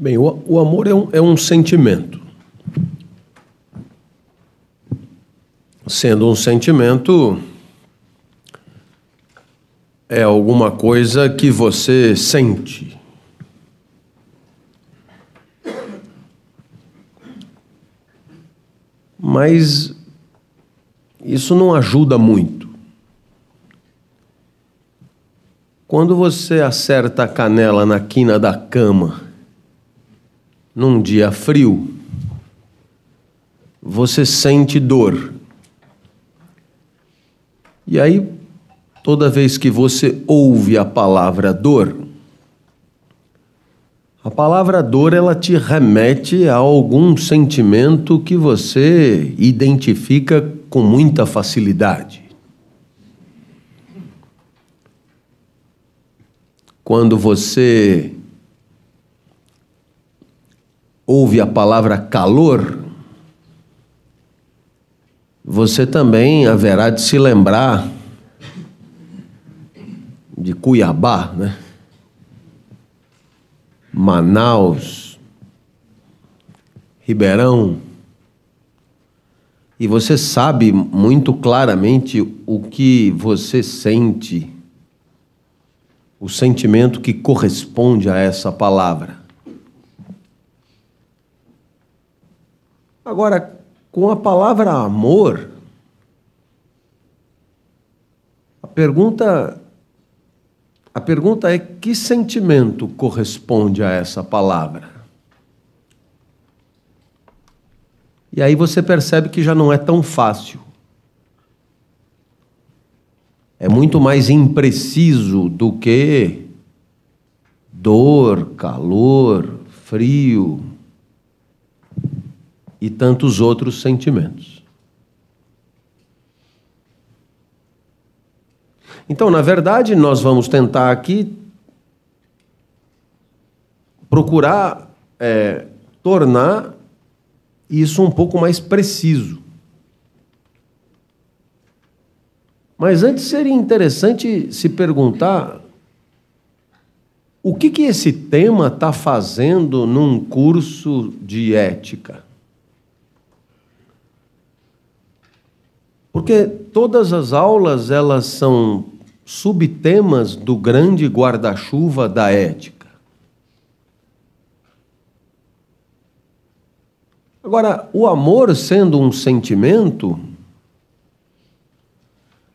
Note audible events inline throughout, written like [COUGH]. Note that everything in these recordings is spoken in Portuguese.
Bem, o, o amor é um, é um sentimento. Sendo um sentimento, é alguma coisa que você sente. Mas isso não ajuda muito. Quando você acerta a canela na quina da cama, num dia frio, você sente dor. E aí, toda vez que você ouve a palavra dor, a palavra dor ela te remete a algum sentimento que você identifica com muita facilidade. Quando você ouve a palavra calor, você também haverá de se lembrar de Cuiabá, né? Manaus, Ribeirão. E você sabe muito claramente o que você sente, o sentimento que corresponde a essa palavra. Agora, com a palavra amor, a pergunta a pergunta é que sentimento corresponde a essa palavra? E aí você percebe que já não é tão fácil. É muito mais impreciso do que dor, calor, frio, e tantos outros sentimentos. Então, na verdade, nós vamos tentar aqui procurar é, tornar isso um pouco mais preciso. Mas antes seria interessante se perguntar o que, que esse tema está fazendo num curso de ética. Porque todas as aulas elas são subtemas do grande guarda-chuva da ética. Agora, o amor sendo um sentimento,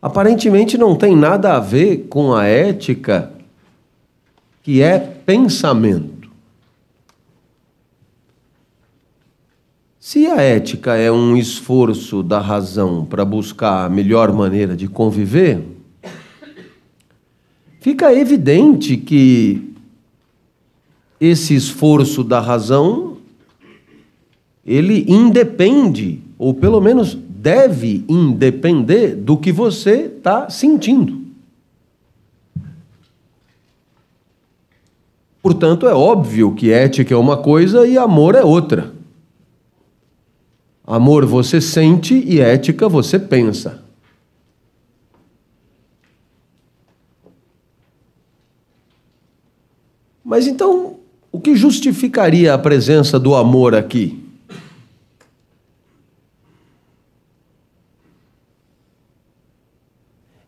aparentemente não tem nada a ver com a ética, que é pensamento. Se a ética é um esforço da razão para buscar a melhor maneira de conviver, fica evidente que esse esforço da razão ele independe, ou pelo menos deve independer do que você está sentindo. Portanto, é óbvio que ética é uma coisa e amor é outra. Amor você sente e ética você pensa. Mas então, o que justificaria a presença do amor aqui?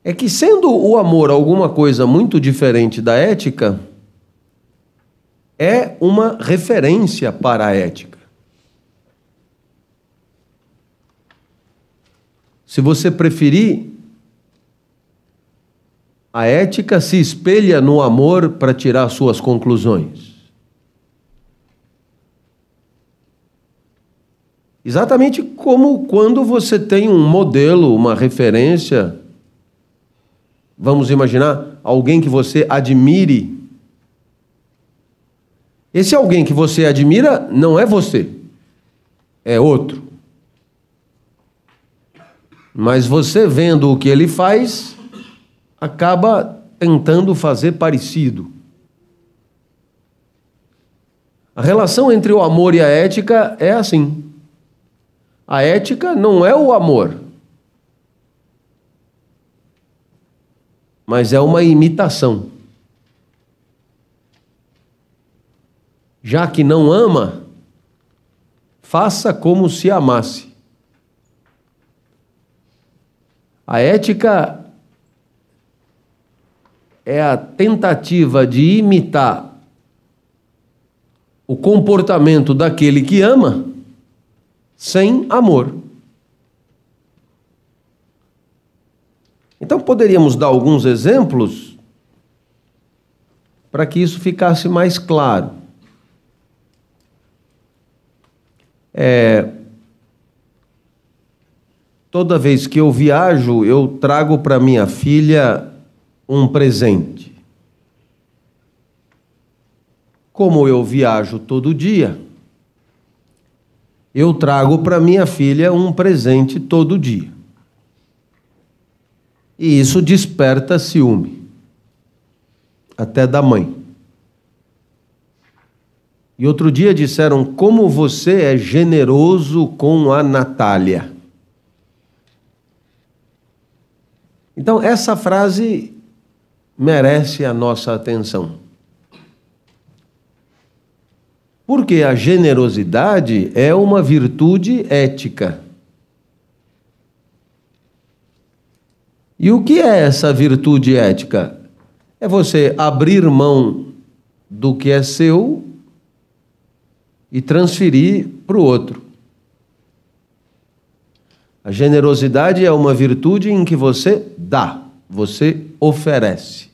É que, sendo o amor alguma coisa muito diferente da ética, é uma referência para a ética. Se você preferir, a ética se espelha no amor para tirar suas conclusões. Exatamente como quando você tem um modelo, uma referência, vamos imaginar alguém que você admire. Esse alguém que você admira não é você, é outro. Mas você vendo o que ele faz, acaba tentando fazer parecido. A relação entre o amor e a ética é assim. A ética não é o amor, mas é uma imitação. Já que não ama, faça como se amasse. A ética é a tentativa de imitar o comportamento daquele que ama sem amor. Então poderíamos dar alguns exemplos para que isso ficasse mais claro. É, toda vez que eu viajo, eu trago para minha filha um presente. Como eu viajo todo dia, eu trago para minha filha um presente todo dia. E isso desperta ciúme, até da mãe. E outro dia disseram: Como você é generoso com a Natália. Então, essa frase merece a nossa atenção. Porque a generosidade é uma virtude ética. E o que é essa virtude ética? É você abrir mão do que é seu e transferir para o outro. A generosidade é uma virtude em que você dá, você oferece.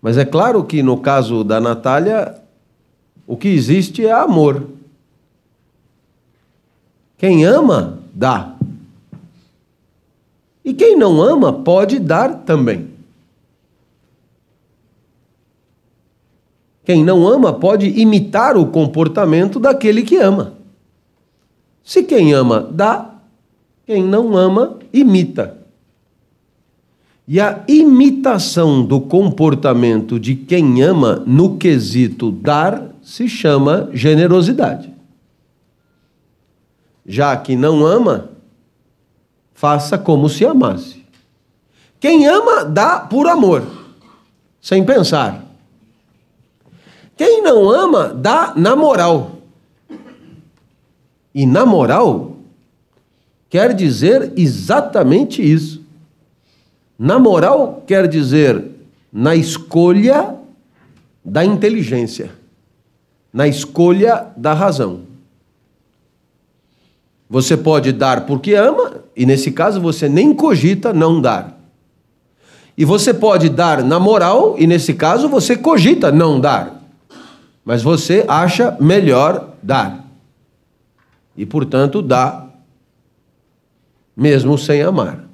Mas é claro que no caso da Natália, o que existe é amor. Quem ama, dá. E quem não ama, pode dar também. Quem não ama pode imitar o comportamento daquele que ama. Se quem ama dá, quem não ama imita. E a imitação do comportamento de quem ama no quesito dar se chama generosidade. Já que não ama, faça como se amasse. Quem ama, dá por amor, sem pensar. Quem não ama, dá na moral. E na moral quer dizer exatamente isso. Na moral quer dizer na escolha da inteligência, na escolha da razão. Você pode dar porque ama, e nesse caso você nem cogita não dar. E você pode dar na moral, e nesse caso você cogita não dar. Mas você acha melhor dar. E portanto dá, mesmo sem amar.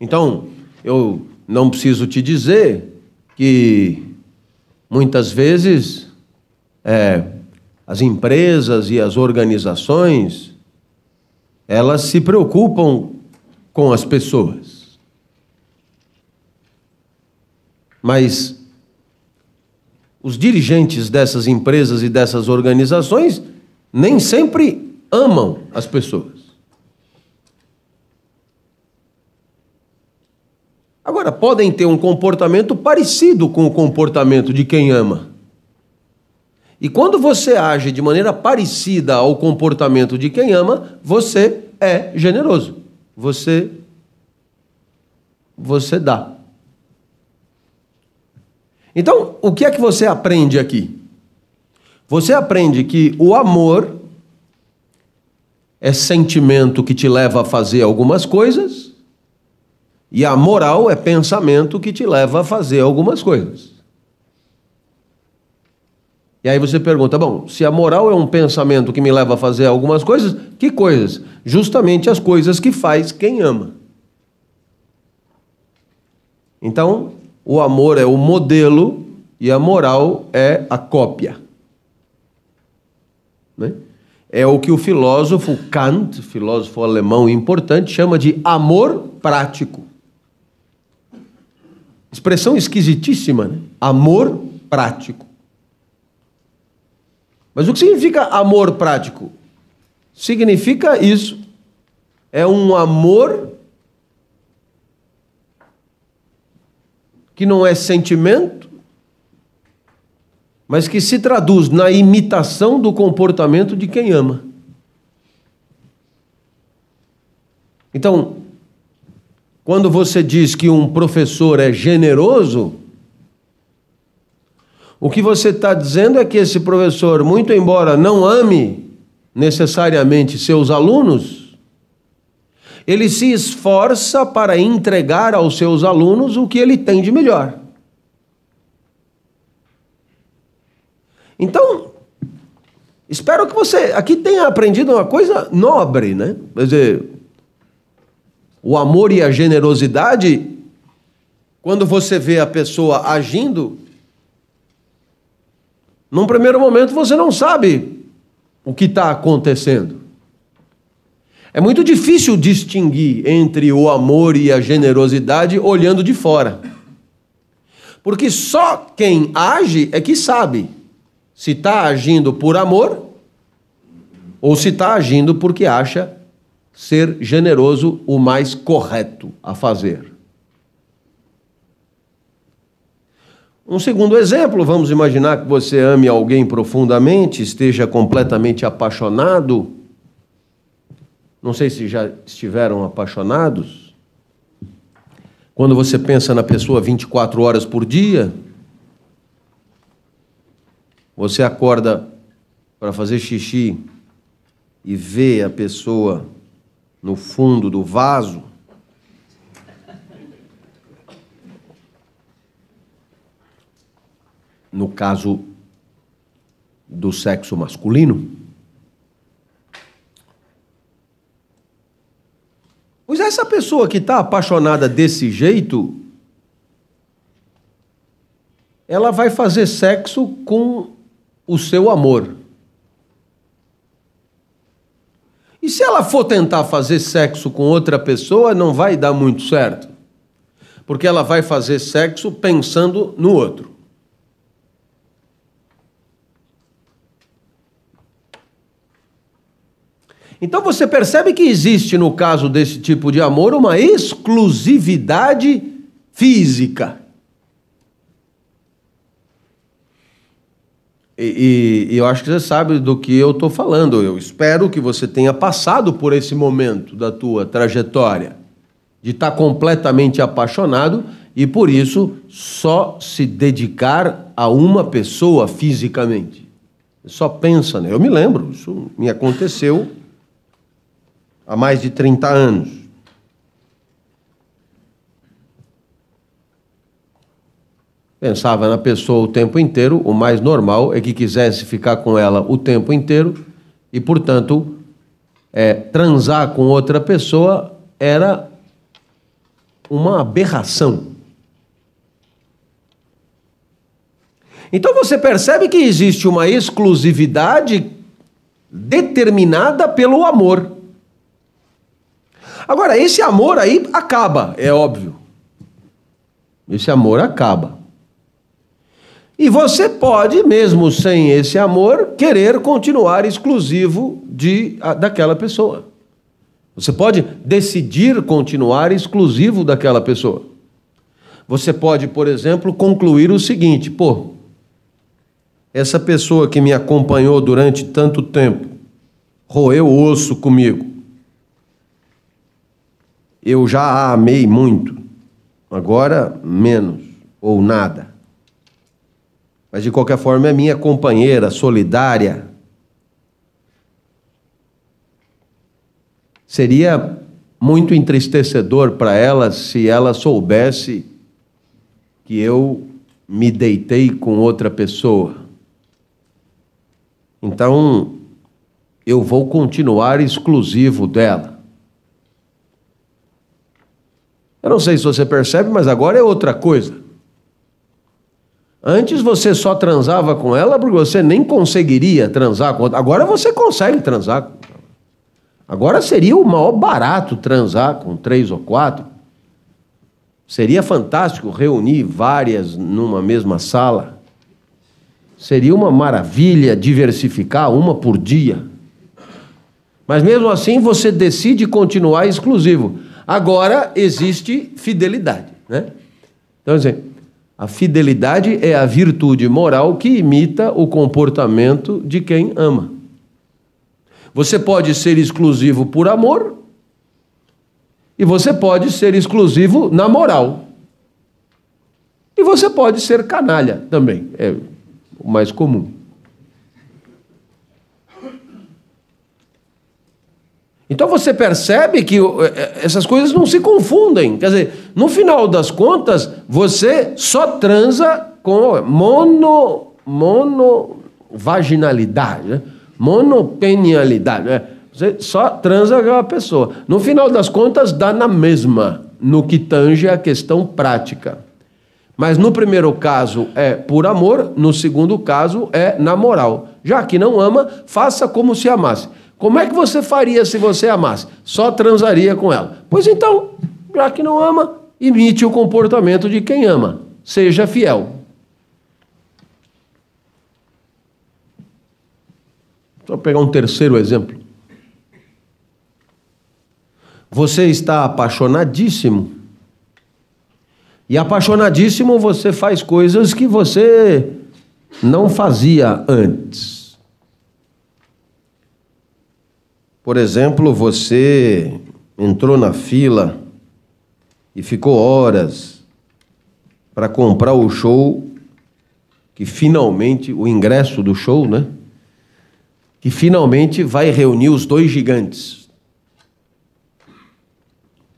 Então, eu não preciso te dizer que muitas vezes é, as empresas e as organizações elas se preocupam com as pessoas. Mas os dirigentes dessas empresas e dessas organizações nem sempre amam as pessoas. Agora, podem ter um comportamento parecido com o comportamento de quem ama. E quando você age de maneira parecida ao comportamento de quem ama, você é generoso. Você você dá. Então, o que é que você aprende aqui? Você aprende que o amor é sentimento que te leva a fazer algumas coisas e a moral é pensamento que te leva a fazer algumas coisas. E aí você pergunta: bom, se a moral é um pensamento que me leva a fazer algumas coisas, que coisas? Justamente as coisas que faz quem ama. Então, o amor é o modelo e a moral é a cópia. Né? É o que o filósofo Kant, filósofo alemão importante, chama de amor prático. Expressão esquisitíssima, né? Amor prático. Mas o que significa amor prático? Significa isso. É um amor que não é sentimento, mas que se traduz na imitação do comportamento de quem ama. Então, quando você diz que um professor é generoso, o que você está dizendo é que esse professor, muito embora não ame necessariamente seus alunos, ele se esforça para entregar aos seus alunos o que ele tem de melhor. Então, espero que você aqui tenha aprendido uma coisa nobre, né? Quer dizer, o amor e a generosidade, quando você vê a pessoa agindo, num primeiro momento você não sabe o que está acontecendo. É muito difícil distinguir entre o amor e a generosidade olhando de fora. Porque só quem age é que sabe se está agindo por amor ou se está agindo porque acha ser generoso o mais correto a fazer. Um segundo exemplo, vamos imaginar que você ame alguém profundamente, esteja completamente apaixonado. Não sei se já estiveram apaixonados. Quando você pensa na pessoa 24 horas por dia, você acorda para fazer xixi e vê a pessoa no fundo do vaso no caso do sexo masculino? Essa pessoa que está apaixonada desse jeito, ela vai fazer sexo com o seu amor. E se ela for tentar fazer sexo com outra pessoa, não vai dar muito certo. Porque ela vai fazer sexo pensando no outro. Então você percebe que existe, no caso desse tipo de amor, uma exclusividade física. E, e, eu acho que você sabe do que eu estou falando. Eu espero que você tenha passado por esse momento da tua trajetória, de estar tá completamente apaixonado e por isso só se dedicar a uma pessoa fisicamente. Só pensa, né? Eu me lembro, isso me aconteceu há mais de 30 anos. Pensava na pessoa o tempo inteiro, o mais normal é que quisesse ficar com ela o tempo inteiro e, portanto, é, transar com outra pessoa era uma aberração. Então você percebe que existe uma exclusividade determinada pelo amor. Agora, esse amor aí acaba, é óbvio. Esse amor acaba. E você pode, mesmo sem esse amor, querer continuar exclusivo de, daquela pessoa. Você pode decidir continuar exclusivo daquela pessoa. Você pode, por exemplo, concluir o seguinte: pô, essa pessoa que me acompanhou durante tanto tempo roeu osso comigo eu já a amei muito, agora menos ou nada. Mas de qualquer forma é minha companheira solidária. Seria muito entristecedor para ela se ela soubesse que eu me deitei com outra pessoa. Então, eu vou continuar exclusivo dela. Eu não sei se você percebe, mas agora é outra coisa. Antes você só transava com ela porque você nem conseguiria transar com outra. Agora você consegue transar. Agora seria o maior barato transar com três ou quatro. Seria fantástico reunir várias numa mesma sala. Seria uma maravilha diversificar uma por dia. Mas mesmo assim você decide continuar exclusivo. Agora existe fidelidade. Né? Então, assim, A fidelidade é a virtude moral que imita o comportamento de quem ama. Você pode ser exclusivo por amor e você pode ser exclusivo na moral. E você pode ser canalha também, é o mais comum. Então você percebe que eh, essas coisas não se confundem. Quer dizer, no final das contas, você só transa com mono, monovaginalidade, né? monopenialidade. Né? Você só transa com a pessoa. No final das contas, dá na mesma, no que tange a questão prática. Mas no primeiro caso é por amor, no segundo caso é na moral. Já que não ama, faça como se amasse. Como é que você faria se você amasse? Só transaria com ela. Pois então, já que não ama, imite o comportamento de quem ama. Seja fiel. Só pegar um terceiro exemplo. Você está apaixonadíssimo. E apaixonadíssimo você faz coisas que você não fazia antes. Por exemplo, você entrou na fila e ficou horas para comprar o show que finalmente o ingresso do show, né? Que finalmente vai reunir os dois gigantes.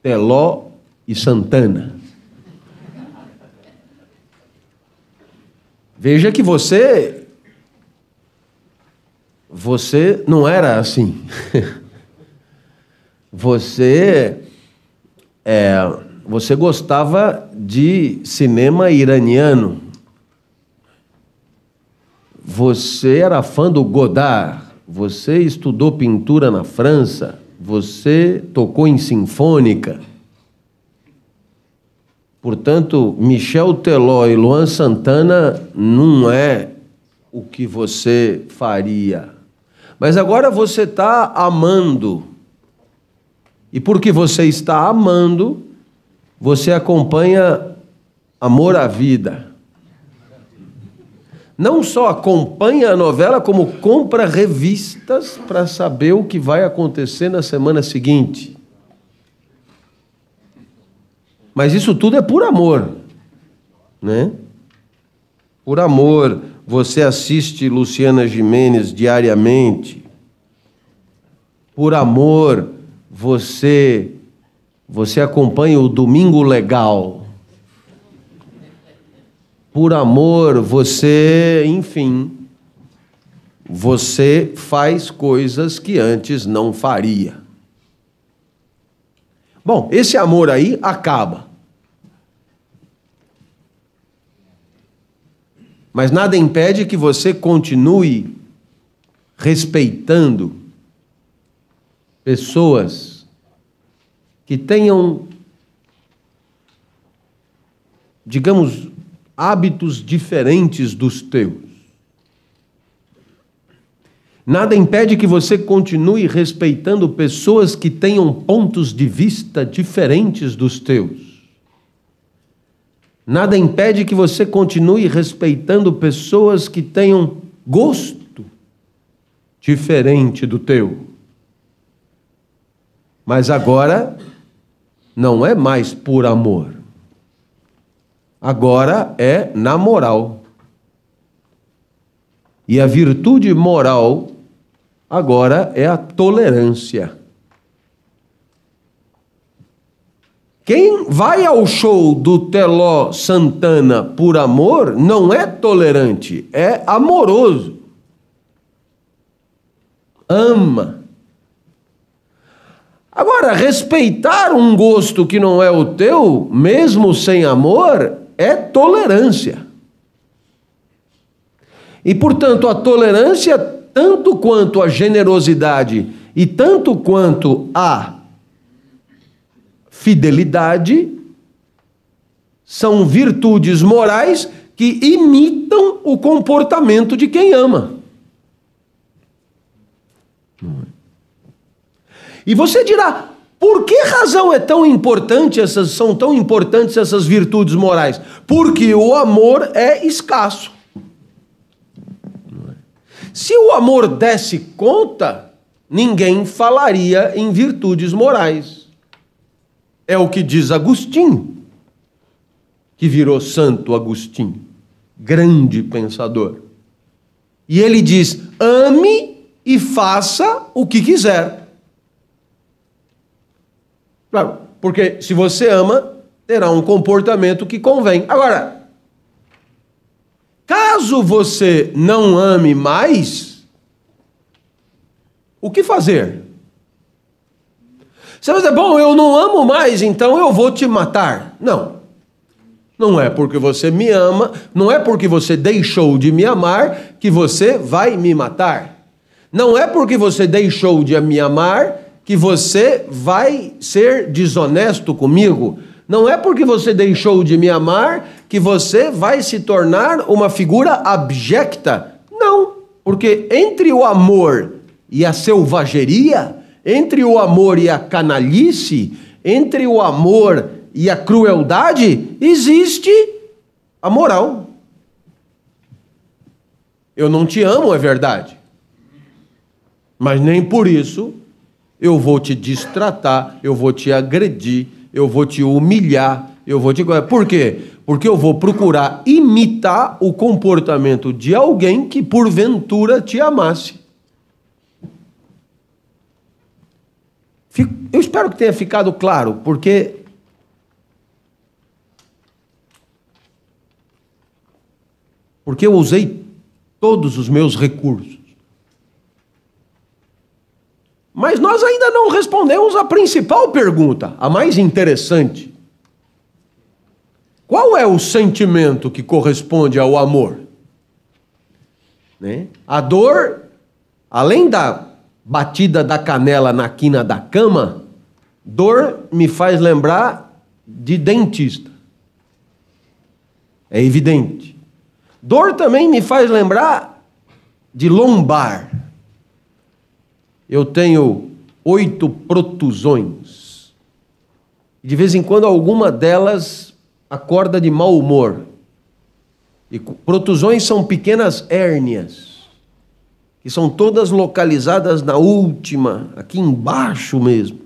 Teló e Santana. Veja que você você não era assim. [LAUGHS] você é, você gostava de cinema iraniano. Você era fã do Godard. Você estudou pintura na França. Você tocou em sinfônica. Portanto, Michel Teló e Luan Santana não é o que você faria. Mas agora você está amando. E porque você está amando, você acompanha Amor à Vida. Não só acompanha a novela, como compra revistas para saber o que vai acontecer na semana seguinte. Mas isso tudo é por amor, né? Por amor, você assiste Luciana Jimenez diariamente. Por amor, você você acompanha o Domingo Legal. Por amor, você, enfim, você faz coisas que antes não faria. Bom, esse amor aí acaba. Mas nada impede que você continue respeitando pessoas que tenham, digamos, hábitos diferentes dos teus. Nada impede que você continue respeitando pessoas que tenham pontos de vista diferentes dos teus. Nada impede que você continue respeitando pessoas que tenham gosto diferente do teu. Mas agora não é mais por amor. Agora é na moral. E a virtude moral agora é a tolerância. Quem vai ao show do Teló Santana por amor não é tolerante, é amoroso. Ama. Agora, respeitar um gosto que não é o teu, mesmo sem amor, é tolerância. E, portanto, a tolerância, tanto quanto a generosidade e tanto quanto a fidelidade são virtudes morais que imitam o comportamento de quem ama. E você dirá, Por que razão é tão importante essas são tão importantes essas virtudes morais? Porque o amor é escasso. Se o amor desse conta, ninguém falaria em virtudes morais. É o que diz Agostinho, que virou Santo Agostinho, grande pensador. E ele diz: ame e faça o que quiser. Claro, porque se você ama, terá um comportamento que convém. Agora, caso você não ame mais, o que fazer? Você vai dizer, bom, eu não amo mais, então eu vou te matar. Não. Não é porque você me ama, não é porque você deixou de me amar que você vai me matar. Não é porque você deixou de me amar que você vai ser desonesto comigo. Não é porque você deixou de me amar que você vai se tornar uma figura abjecta. Não, porque entre o amor e a selvageria, entre o amor e a canalice, entre o amor e a crueldade, existe a moral. Eu não te amo, é verdade. Mas nem por isso eu vou te distratar, eu vou te agredir, eu vou te humilhar, eu vou te. Por quê? Porque eu vou procurar imitar o comportamento de alguém que porventura te amasse. Eu espero que tenha ficado claro, porque porque eu usei todos os meus recursos. Mas nós ainda não respondemos a principal pergunta, a mais interessante. Qual é o sentimento que corresponde ao amor? Né? A dor, além da batida da canela na quina da cama, dor me faz lembrar de dentista. É evidente. Dor também me faz lembrar de lombar eu tenho oito protusões. De vez em quando, alguma delas acorda de mau humor. E protusões são pequenas hérnias, que são todas localizadas na última, aqui embaixo mesmo.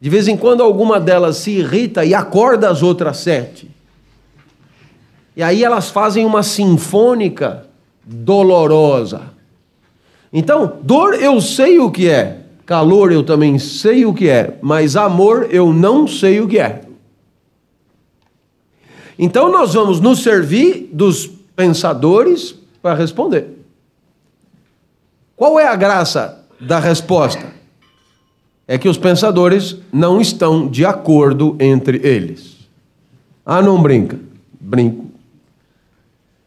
De vez em quando, alguma delas se irrita e acorda as outras sete. E aí elas fazem uma sinfônica dolorosa. Então, dor eu sei o que é, calor eu também sei o que é, mas amor eu não sei o que é. Então, nós vamos nos servir dos pensadores para responder. Qual é a graça da resposta? É que os pensadores não estão de acordo entre eles. Ah, não brinca. Brinco.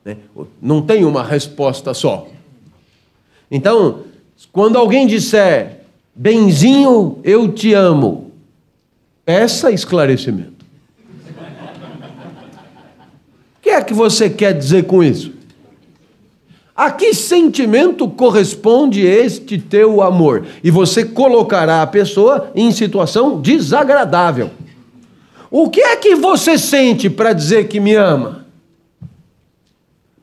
Né? Não tem uma resposta só. Então, quando alguém disser, Benzinho, eu te amo, peça esclarecimento. O que é que você quer dizer com isso? A que sentimento corresponde este teu amor? E você colocará a pessoa em situação desagradável. O que é que você sente para dizer que me ama?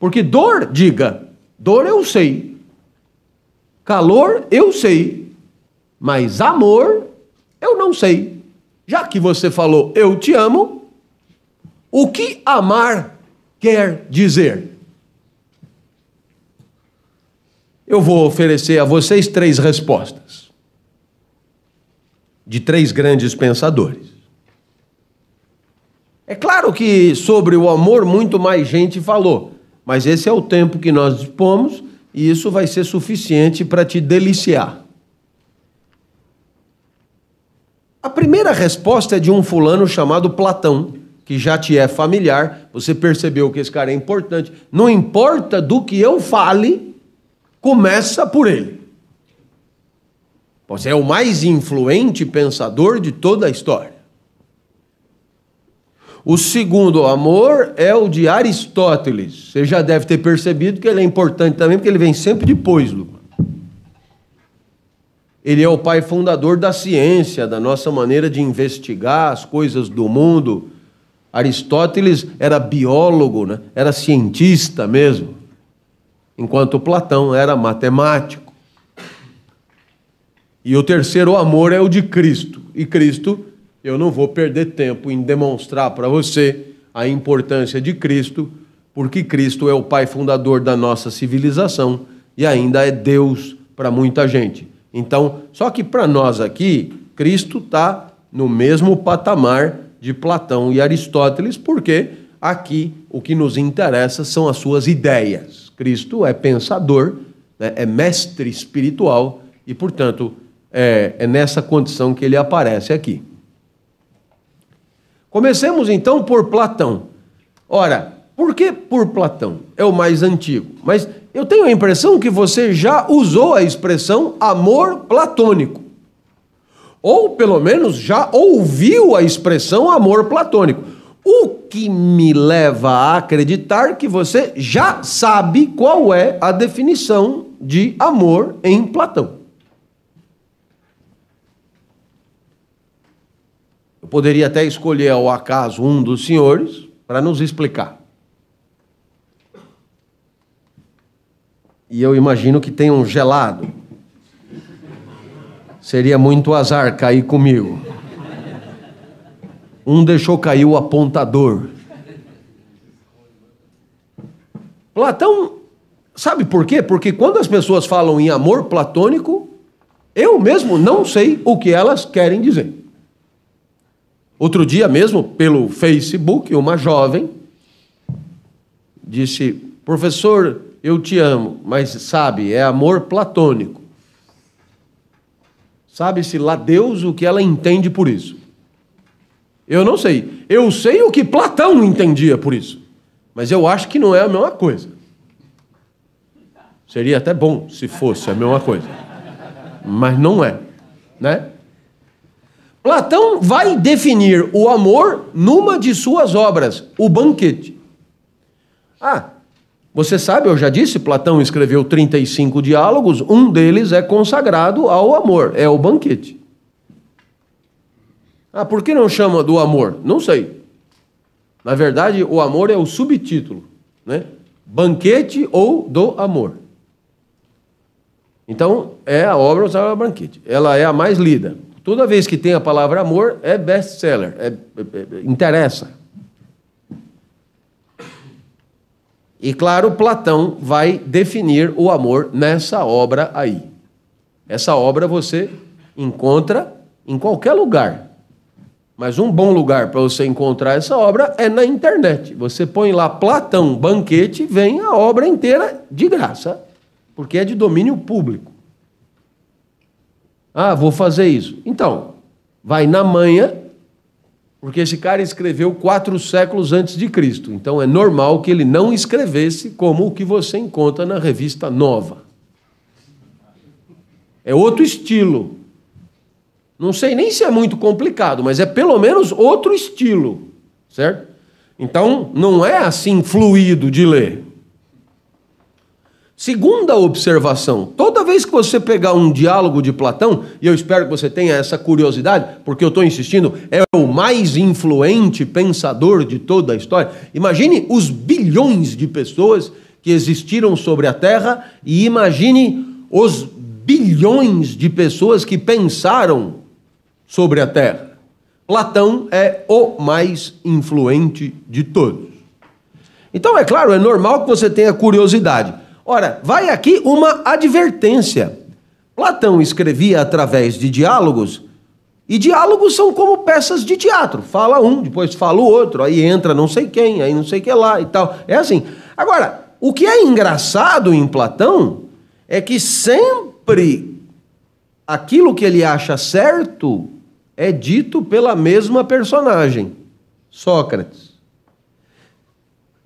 Porque dor, diga, dor eu sei. Calor eu sei, mas amor eu não sei. Já que você falou eu te amo, o que amar quer dizer? Eu vou oferecer a vocês três respostas de três grandes pensadores. É claro que sobre o amor muito mais gente falou, mas esse é o tempo que nós dispomos e isso vai ser suficiente para te deliciar. A primeira resposta é de um fulano chamado Platão, que já te é familiar, você percebeu que esse cara é importante. Não importa do que eu fale, começa por ele. Você é o mais influente pensador de toda a história. O segundo amor é o de Aristóteles. Você já deve ter percebido que ele é importante também, porque ele vem sempre depois, Lu. Ele é o pai fundador da ciência, da nossa maneira de investigar as coisas do mundo. Aristóteles era biólogo, né? era cientista mesmo, enquanto Platão era matemático. E o terceiro amor é o de Cristo. E Cristo, eu não vou perder tempo em demonstrar para você a importância de Cristo, porque Cristo é o pai fundador da nossa civilização e ainda é Deus para muita gente. Então, só que para nós aqui, Cristo está no mesmo patamar de Platão e Aristóteles, porque aqui o que nos interessa são as suas ideias. Cristo é pensador, né, é mestre espiritual e, portanto, é, é nessa condição que ele aparece aqui. Comecemos então por Platão. Ora, por que por Platão? É o mais antigo. Mas eu tenho a impressão que você já usou a expressão amor platônico. Ou pelo menos já ouviu a expressão amor platônico. O que me leva a acreditar que você já sabe qual é a definição de amor em Platão. Eu poderia até escolher ao acaso um dos senhores para nos explicar. E eu imagino que tenham um gelado. Seria muito azar cair comigo. Um deixou cair o apontador. Platão, sabe por quê? Porque quando as pessoas falam em amor platônico, eu mesmo não sei o que elas querem dizer. Outro dia mesmo, pelo Facebook, uma jovem disse: Professor, eu te amo, mas sabe, é amor platônico. Sabe-se lá Deus o que ela entende por isso. Eu não sei. Eu sei o que Platão entendia por isso. Mas eu acho que não é a mesma coisa. Seria até bom se fosse a mesma coisa. Mas não é, né? Platão vai definir o amor numa de suas obras, o banquete. Ah, você sabe, eu já disse, Platão escreveu 35 diálogos, um deles é consagrado ao amor, é o banquete. Ah, por que não chama do amor? Não sei. Na verdade, o amor é o subtítulo, né? Banquete ou do amor. Então, é a obra usada banquete. Ela é a mais lida. Toda vez que tem a palavra amor, é best-seller, é, é, é, interessa. E claro, Platão vai definir o amor nessa obra aí. Essa obra você encontra em qualquer lugar. Mas um bom lugar para você encontrar essa obra é na internet. Você põe lá Platão banquete, vem a obra inteira de graça, porque é de domínio público. Ah, vou fazer isso. Então, vai na manha porque esse cara escreveu quatro séculos antes de Cristo. Então é normal que ele não escrevesse como o que você encontra na revista Nova. É outro estilo. Não sei nem se é muito complicado, mas é pelo menos outro estilo, certo? Então não é assim fluido de ler. Segunda observação: toda vez que você pegar um diálogo de Platão, e eu espero que você tenha essa curiosidade, porque eu estou insistindo, é o mais influente pensador de toda a história. Imagine os bilhões de pessoas que existiram sobre a Terra e imagine os bilhões de pessoas que pensaram sobre a Terra. Platão é o mais influente de todos. Então, é claro, é normal que você tenha curiosidade. Ora, vai aqui uma advertência. Platão escrevia através de diálogos, e diálogos são como peças de teatro. Fala um, depois fala o outro, aí entra não sei quem, aí não sei que lá e tal. É assim. Agora, o que é engraçado em Platão é que sempre aquilo que ele acha certo é dito pela mesma personagem, Sócrates.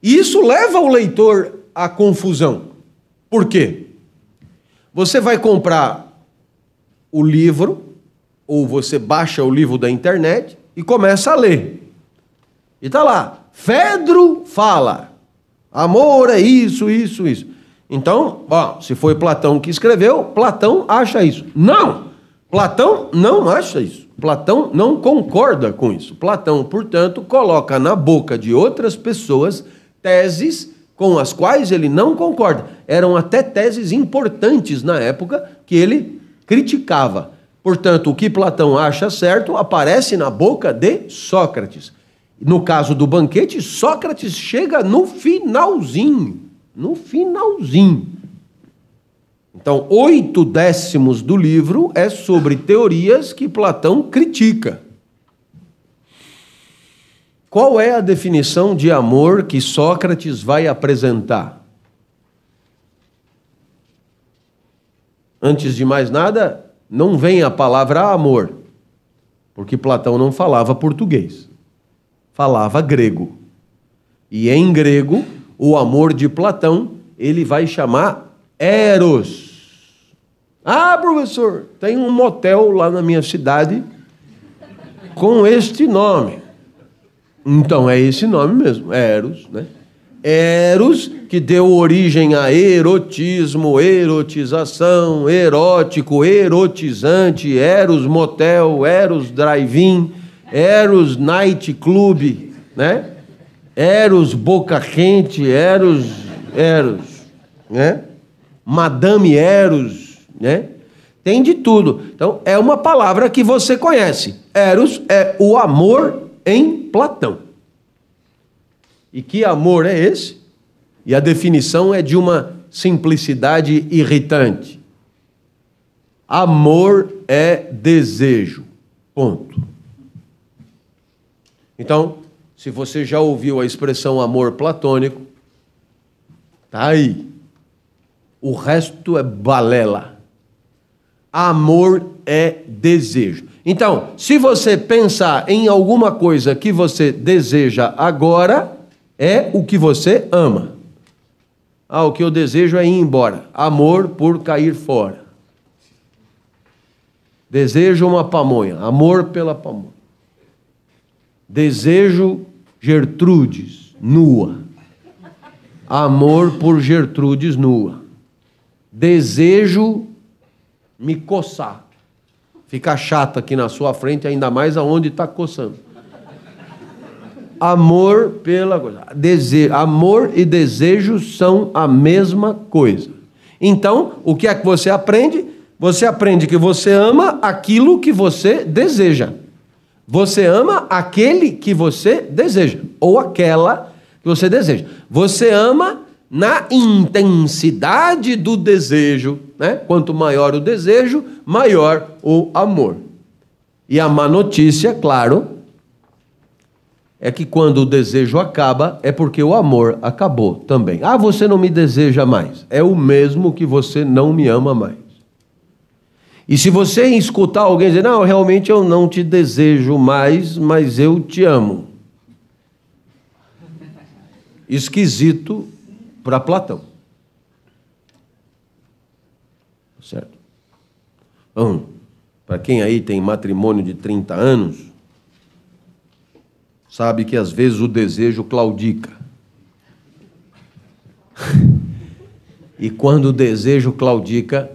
E isso leva o leitor à confusão. Por quê? Você vai comprar o livro, ou você baixa o livro da internet e começa a ler. E está lá, Fedro fala, amor é isso, isso, isso. Então, ó, se foi Platão que escreveu, Platão acha isso. Não! Platão não acha isso. Platão não concorda com isso. Platão, portanto, coloca na boca de outras pessoas teses com as quais ele não concorda. Eram até teses importantes na época que ele criticava. Portanto, o que Platão acha certo aparece na boca de Sócrates. No caso do banquete, Sócrates chega no finalzinho. No finalzinho. Então, oito décimos do livro é sobre teorias que Platão critica. Qual é a definição de amor que Sócrates vai apresentar? Antes de mais nada, não vem a palavra amor, porque Platão não falava português, falava grego. E em grego, o amor de Platão, ele vai chamar eros. Ah, professor, tem um motel lá na minha cidade com este nome. Então é esse nome mesmo, Eros, né? Eros, que deu origem a erotismo, erotização, erótico, erotizante, Eros Motel, Eros Drive-In, Eros Night Club, né? Eros Boca Quente, Eros, Eros, né? Madame Eros, né? Tem de tudo. Então, é uma palavra que você conhece. Eros é o amor em Platão. E que amor é esse? E a definição é de uma simplicidade irritante. Amor é desejo. Ponto. Então, se você já ouviu a expressão amor platônico, tá aí. O resto é balela. Amor é desejo. Então, se você pensar em alguma coisa que você deseja agora, é o que você ama. Ah, o que eu desejo é ir embora. Amor por cair fora. Desejo uma pamonha. Amor pela pamonha. Desejo Gertrudes nua. Amor por Gertrudes nua. Desejo me coçar. Ficar chato aqui na sua frente, ainda mais aonde está coçando. Amor pela coisa. Desejo, amor e desejo são a mesma coisa. Então, o que é que você aprende? Você aprende que você ama aquilo que você deseja. Você ama aquele que você deseja, ou aquela que você deseja. Você ama na intensidade do desejo, né? Quanto maior o desejo, maior o amor. E a má notícia, claro, é que quando o desejo acaba, é porque o amor acabou também. Ah, você não me deseja mais. É o mesmo que você não me ama mais. E se você escutar alguém dizer, não, realmente eu não te desejo mais, mas eu te amo. Esquisito para Platão. Certo? Então, para quem aí tem matrimônio de 30 anos, sabe que às vezes o desejo claudica. [LAUGHS] e quando o desejo claudica,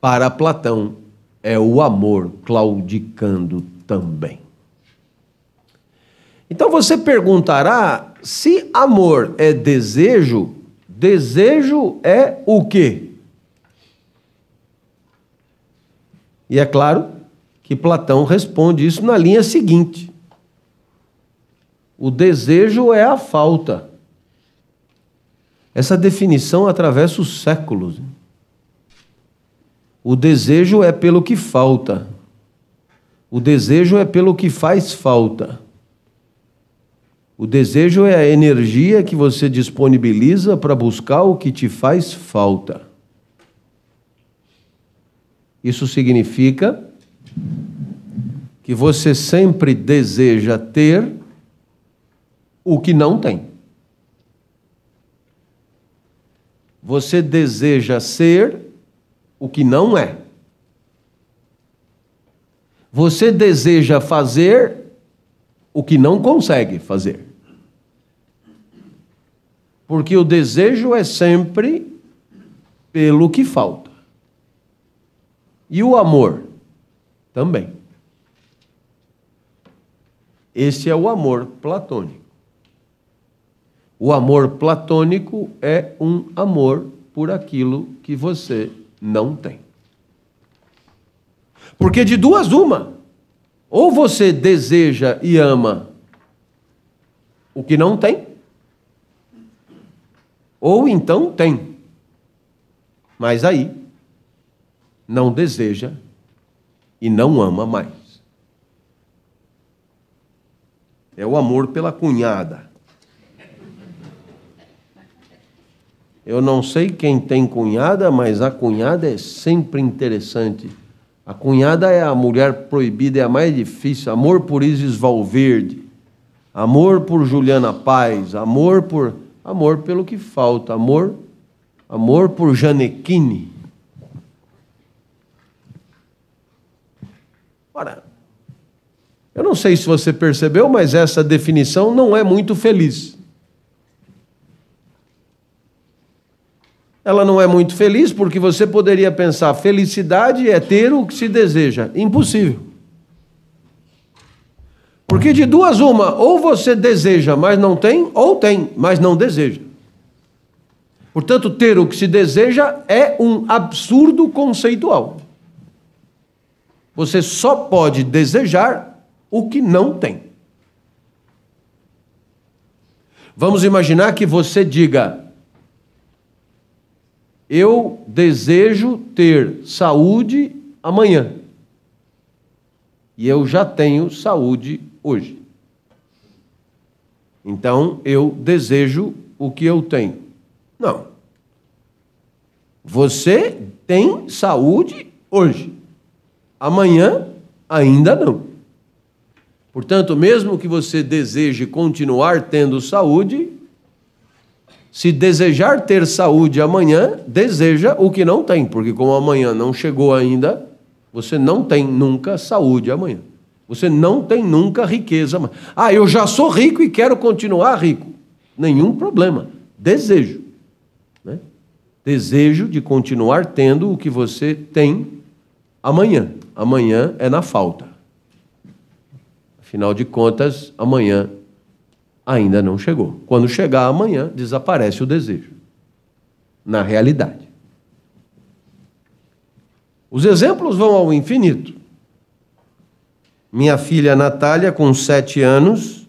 para Platão, é o amor claudicando também. Então você perguntará se amor é desejo, desejo é o quê? E é claro que Platão responde isso na linha seguinte: o desejo é a falta. Essa definição atravessa os séculos. O desejo é pelo que falta. O desejo é pelo que faz falta. O desejo é a energia que você disponibiliza para buscar o que te faz falta. Isso significa que você sempre deseja ter o que não tem. Você deseja ser o que não é. Você deseja fazer o que não consegue fazer. Porque o desejo é sempre pelo que falta. E o amor também. Esse é o amor platônico. O amor platônico é um amor por aquilo que você não tem. Porque de duas, uma. Ou você deseja e ama o que não tem, ou então tem, mas aí não deseja e não ama mais. É o amor pela cunhada. Eu não sei quem tem cunhada, mas a cunhada é sempre interessante. A cunhada é a mulher proibida, é a mais difícil. Amor por Isis Valverde, amor por Juliana Paz, amor por amor pelo que falta, amor, amor por Janequine. Ora, eu não sei se você percebeu, mas essa definição não é muito feliz. Ela não é muito feliz porque você poderia pensar: felicidade é ter o que se deseja. Impossível. Porque de duas, uma, ou você deseja, mas não tem, ou tem, mas não deseja. Portanto, ter o que se deseja é um absurdo conceitual. Você só pode desejar o que não tem. Vamos imaginar que você diga: Eu desejo ter saúde amanhã. E eu já tenho saúde hoje. Então eu desejo o que eu tenho. Não. Você tem saúde hoje. Amanhã ainda não. Portanto, mesmo que você deseje continuar tendo saúde, se desejar ter saúde amanhã, deseja o que não tem, porque como amanhã não chegou ainda, você não tem nunca saúde amanhã. Você não tem nunca riqueza. Ah, eu já sou rico e quero continuar rico. Nenhum problema. Desejo. Né? Desejo de continuar tendo o que você tem amanhã. Amanhã é na falta. Afinal de contas, amanhã ainda não chegou. Quando chegar amanhã, desaparece o desejo. Na realidade. Os exemplos vão ao infinito. Minha filha Natália, com sete anos,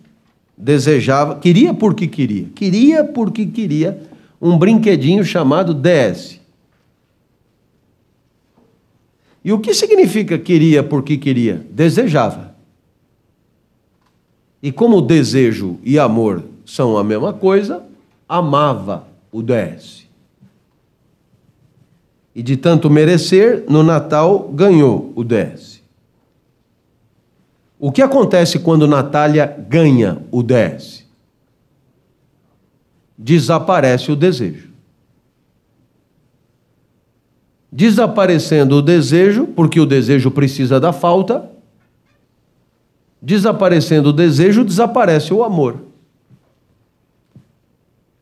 desejava, queria porque queria, queria porque queria um brinquedinho chamado DS. E o que significa queria porque queria? Desejava. E como desejo e amor são a mesma coisa, amava o DS. E de tanto merecer, no Natal ganhou o DS. O que acontece quando Natália ganha o DS? Desaparece o desejo. Desaparecendo o desejo, porque o desejo precisa da falta, desaparecendo o desejo, desaparece o amor.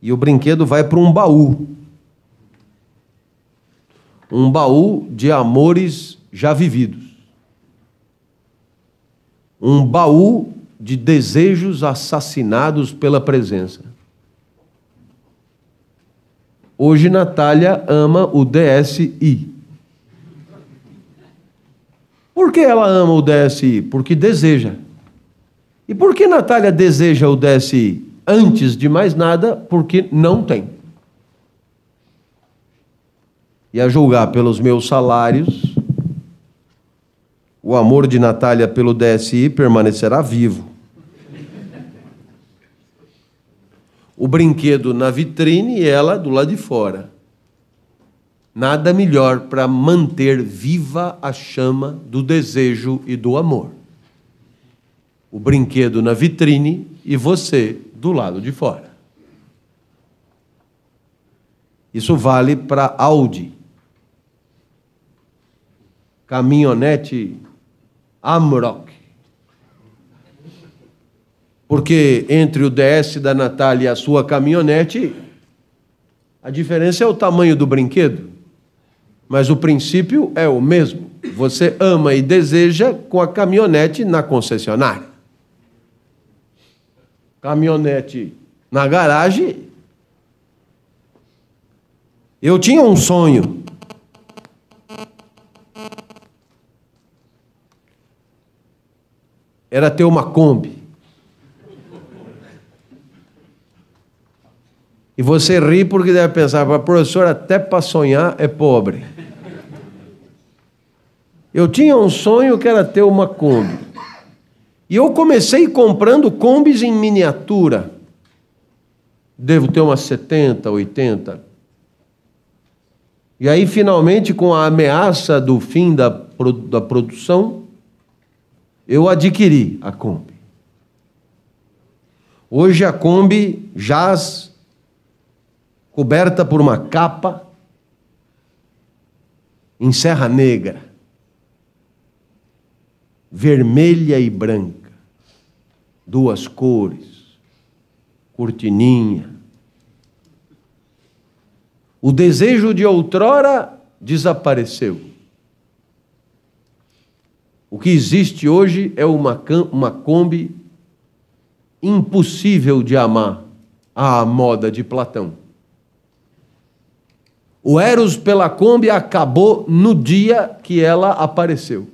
E o brinquedo vai para um baú. Um baú de amores já vividos um baú de desejos assassinados pela presença. Hoje Natália ama o DSI. Por que ela ama o DSI? Porque deseja. E por que Natália deseja o DSI? Antes de mais nada, porque não tem. E a julgar pelos meus salários, o amor de Natália pelo DSI permanecerá vivo. O brinquedo na vitrine e ela do lado de fora. Nada melhor para manter viva a chama do desejo e do amor. O brinquedo na vitrine e você do lado de fora. Isso vale para Audi, caminhonete Amrock. Porque entre o DS da Natália e a sua caminhonete, a diferença é o tamanho do brinquedo, mas o princípio é o mesmo. você ama e deseja com a caminhonete na concessionária. Caminhonete na garagem. Eu tinha um sonho. Era ter uma Kombi. E você ri porque deve pensar, professor, até para sonhar é pobre. Eu tinha um sonho que era ter uma Kombi. E eu comecei comprando Kombis em miniatura. Devo ter umas 70, 80. E aí, finalmente, com a ameaça do fim da, da produção, eu adquiri a Kombi. Hoje a Kombi jaz coberta por uma capa em Serra Negra vermelha e branca, duas cores, cortininha. O desejo de outrora desapareceu. O que existe hoje é uma, uma Kombi impossível de amar à moda de Platão. O Eros pela Kombi acabou no dia que ela apareceu.